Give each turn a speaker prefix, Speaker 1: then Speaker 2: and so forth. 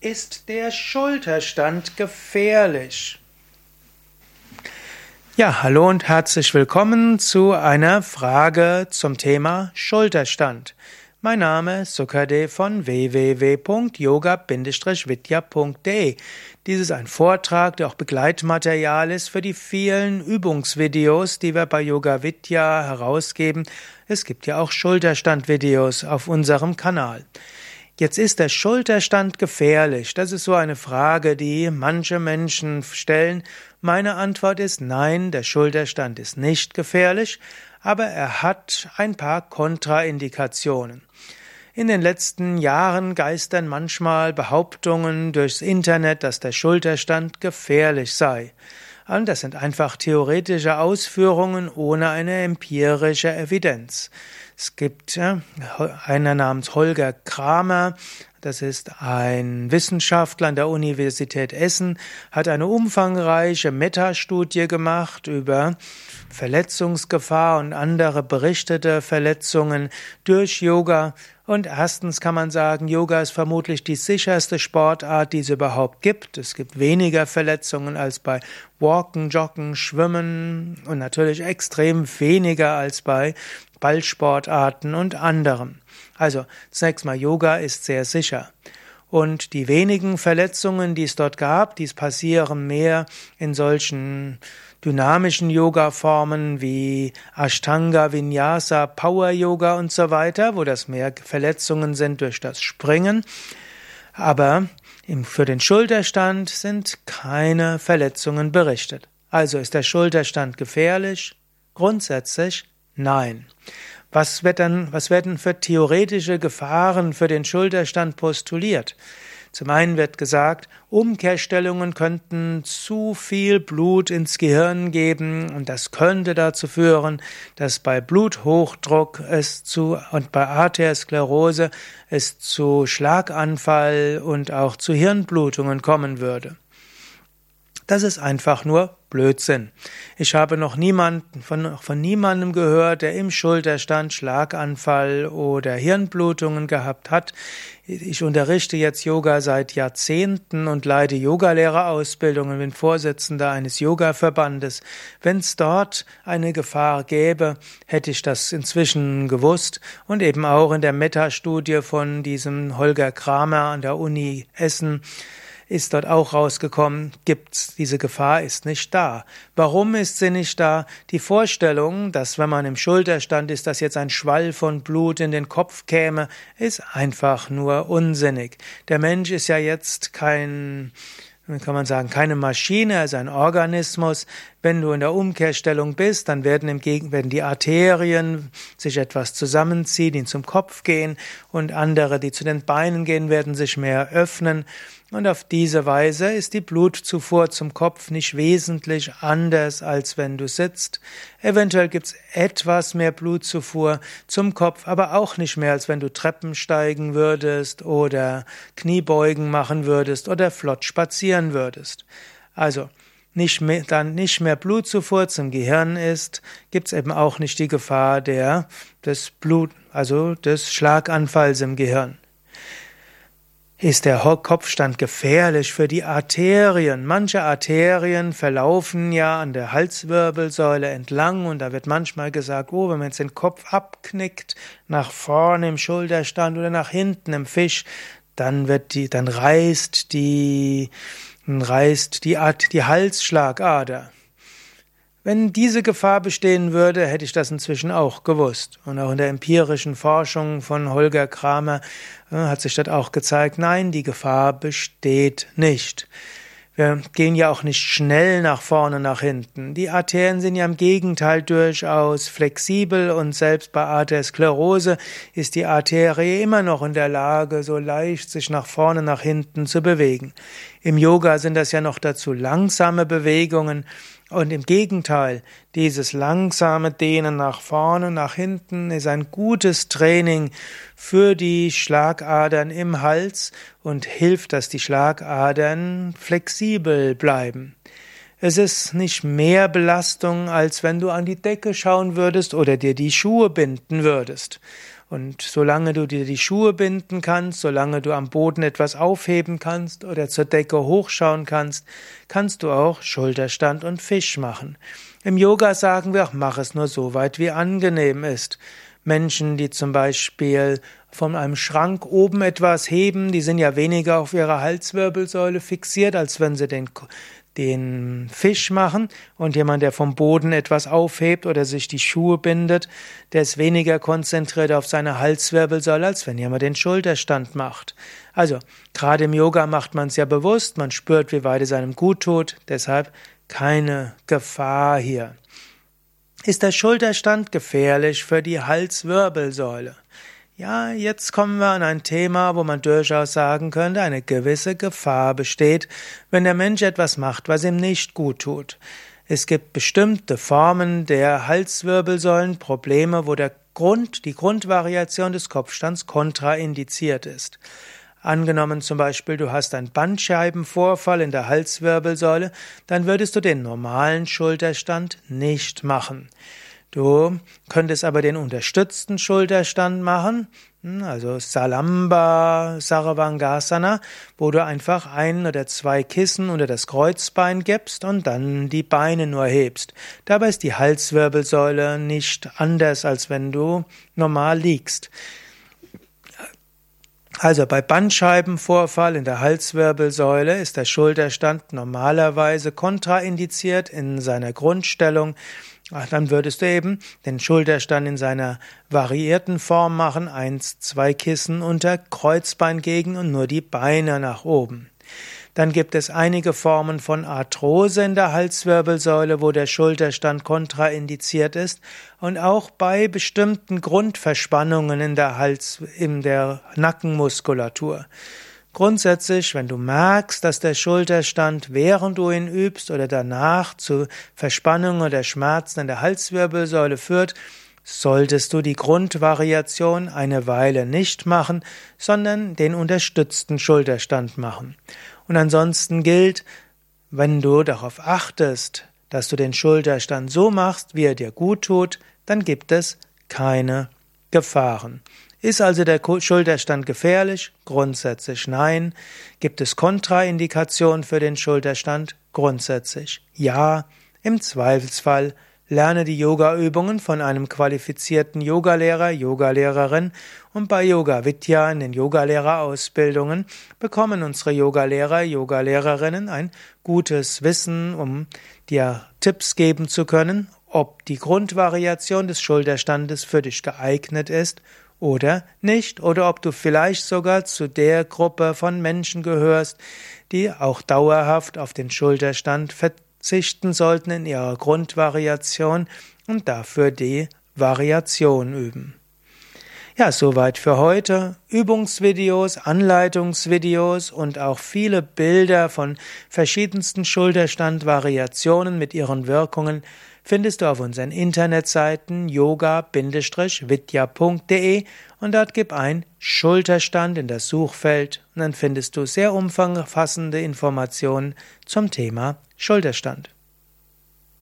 Speaker 1: Ist der Schulterstand gefährlich? Ja, hallo und herzlich willkommen zu einer Frage zum Thema Schulterstand. Mein Name ist Sukade von www.yoga-vidya.de. Dies ist ein Vortrag, der auch Begleitmaterial ist für die vielen Übungsvideos, die wir bei Yoga Vidya herausgeben. Es gibt ja auch Schulterstandvideos auf unserem Kanal. Jetzt ist der Schulterstand gefährlich? Das ist so eine Frage, die manche Menschen stellen. Meine Antwort ist nein, der Schulterstand ist nicht gefährlich, aber er hat ein paar Kontraindikationen. In den letzten Jahren geistern manchmal Behauptungen durchs Internet, dass der Schulterstand gefährlich sei. Und das sind einfach theoretische Ausführungen ohne eine empirische Evidenz. Es gibt einer namens Holger Kramer, das ist ein Wissenschaftler an der Universität Essen, hat eine umfangreiche Metastudie gemacht über Verletzungsgefahr und andere berichtete Verletzungen durch Yoga. Und erstens kann man sagen, Yoga ist vermutlich die sicherste Sportart, die es überhaupt gibt. Es gibt weniger Verletzungen als bei Walken, Joggen, Schwimmen und natürlich extrem weniger als bei Ballsportarten und anderem. Also zunächst mal Yoga ist sehr sicher. Und die wenigen Verletzungen, die es dort gab, dies passieren mehr in solchen dynamischen Yoga-Formen wie Ashtanga, Vinyasa, Power Yoga und so weiter, wo das mehr Verletzungen sind durch das Springen. Aber für den Schulterstand sind keine Verletzungen berichtet. Also ist der Schulterstand gefährlich? Grundsätzlich nein. Was wird dann, was werden für theoretische Gefahren für den Schulterstand postuliert? Zum einen wird gesagt, Umkehrstellungen könnten zu viel Blut ins Gehirn geben und das könnte dazu führen, dass bei Bluthochdruck es zu und bei Arteriosklerose es zu Schlaganfall und auch zu Hirnblutungen kommen würde. Das ist einfach nur Blödsinn. Ich habe noch niemanden, von, von niemandem gehört, der im Schulterstand Schlaganfall oder Hirnblutungen gehabt hat. Ich unterrichte jetzt Yoga seit Jahrzehnten und leite Yogalehrerausbildung und bin Vorsitzender eines Yoga-Verbandes. Wenn es dort eine Gefahr gäbe, hätte ich das inzwischen gewusst und eben auch in der Metastudie von diesem Holger Kramer an der Uni Essen ist dort auch rausgekommen, gibt's, diese Gefahr ist nicht da. Warum ist sie nicht da? Die Vorstellung, dass wenn man im Schulterstand ist, dass jetzt ein Schwall von Blut in den Kopf käme, ist einfach nur unsinnig. Der Mensch ist ja jetzt kein kann man sagen, keine Maschine, also ein Organismus. Wenn du in der Umkehrstellung bist, dann werden im Gegen werden die Arterien sich etwas zusammenziehen, die zum Kopf gehen und andere, die zu den Beinen gehen, werden sich mehr öffnen. Und auf diese Weise ist die Blutzufuhr zum Kopf nicht wesentlich anders, als wenn du sitzt. Eventuell gibt's etwas mehr Blutzufuhr zum Kopf, aber auch nicht mehr, als wenn du Treppen steigen würdest oder Kniebeugen machen würdest oder flott spazieren würdest. Also, nicht mehr, dann nicht mehr Blutzufuhr zum Gehirn ist, gibt's eben auch nicht die Gefahr der, des Blut, also des Schlaganfalls im Gehirn. Ist der Kopfstand gefährlich für die Arterien? Manche Arterien verlaufen ja an der Halswirbelsäule entlang und da wird manchmal gesagt, oh, wenn man jetzt den Kopf abknickt, nach vorne im Schulterstand oder nach hinten im Fisch, dann wird die, dann reißt die, reißt die, die Halsschlagader. Wenn diese Gefahr bestehen würde, hätte ich das inzwischen auch gewusst. Und auch in der empirischen Forschung von Holger Kramer äh, hat sich das auch gezeigt, nein, die Gefahr besteht nicht. Wir gehen ja auch nicht schnell nach vorne, nach hinten. Die Arterien sind ja im Gegenteil durchaus flexibel und selbst bei Arteriosklerose ist die Arterie immer noch in der Lage, so leicht sich nach vorne, nach hinten zu bewegen. Im Yoga sind das ja noch dazu langsame Bewegungen und im Gegenteil, dieses langsame Dehnen nach vorne, nach hinten ist ein gutes Training für die Schlagadern im Hals und hilft, dass die Schlagadern flexibel bleiben. Es ist nicht mehr Belastung, als wenn du an die Decke schauen würdest oder dir die Schuhe binden würdest. Und solange du dir die Schuhe binden kannst, solange du am Boden etwas aufheben kannst oder zur Decke hochschauen kannst, kannst du auch Schulterstand und Fisch machen. Im Yoga sagen wir auch, mach es nur so weit, wie angenehm ist. Menschen, die zum Beispiel von einem Schrank oben etwas heben, die sind ja weniger auf ihrer Halswirbelsäule fixiert, als wenn sie den, den Fisch machen. Und jemand, der vom Boden etwas aufhebt oder sich die Schuhe bindet, der ist weniger konzentriert auf seine Halswirbelsäule, als wenn jemand den Schulterstand macht. Also, gerade im Yoga macht man es ja bewusst, man spürt, wie weit es einem gut tut, deshalb keine Gefahr hier. Ist der Schulterstand gefährlich für die Halswirbelsäule? Ja, jetzt kommen wir an ein Thema, wo man durchaus sagen könnte, eine gewisse Gefahr besteht, wenn der Mensch etwas macht, was ihm nicht gut tut. Es gibt bestimmte Formen der Halswirbelsäulenprobleme, wo der Grund, die Grundvariation des Kopfstands kontraindiziert ist. Angenommen zum Beispiel, du hast einen Bandscheibenvorfall in der Halswirbelsäule, dann würdest du den normalen Schulterstand nicht machen. Du könntest aber den unterstützten Schulterstand machen, hm, also Salamba Saravangasana, wo du einfach ein oder zwei Kissen unter das Kreuzbein gibst und dann die Beine nur hebst. Dabei ist die Halswirbelsäule nicht anders, als wenn du normal liegst. Also bei Bandscheibenvorfall in der Halswirbelsäule ist der Schulterstand normalerweise kontraindiziert in seiner Grundstellung. Ach, dann würdest du eben den Schulterstand in seiner variierten Form machen, eins, zwei Kissen unter Kreuzbein gegen und nur die Beine nach oben. Dann gibt es einige Formen von Arthrose in der Halswirbelsäule, wo der Schulterstand kontraindiziert ist und auch bei bestimmten Grundverspannungen in der Hals, in der Nackenmuskulatur. Grundsätzlich, wenn du merkst, dass der Schulterstand, während du ihn übst oder danach zu Verspannungen oder Schmerzen in der Halswirbelsäule führt, solltest du die Grundvariation eine Weile nicht machen, sondern den unterstützten Schulterstand machen. Und ansonsten gilt, wenn du darauf achtest, dass du den Schulterstand so machst, wie er dir gut tut, dann gibt es keine Gefahren. Ist also der Schulterstand gefährlich? Grundsätzlich nein. Gibt es Kontraindikationen für den Schulterstand? Grundsätzlich ja. Im Zweifelsfall Lerne die Yoga-Übungen von einem qualifizierten Yogalehrer, Yogalehrerin und bei Yoga Vidya in den Yogalehrerausbildungen bekommen unsere Yogalehrer, Yogalehrerinnen ein gutes Wissen, um dir Tipps geben zu können, ob die Grundvariation des Schulterstandes für dich geeignet ist oder nicht, oder ob du vielleicht sogar zu der Gruppe von Menschen gehörst, die auch dauerhaft auf den Schulterstand verzichten sollten in ihrer Grundvariation und dafür die Variation üben. Ja, soweit für heute. Übungsvideos, Anleitungsvideos und auch viele Bilder von verschiedensten Schulterstandvariationen mit ihren Wirkungen findest du auf unseren Internetseiten yoga-vidya.de und dort gib ein Schulterstand in das Suchfeld und dann findest du sehr umfassende Informationen zum Thema Schulterstand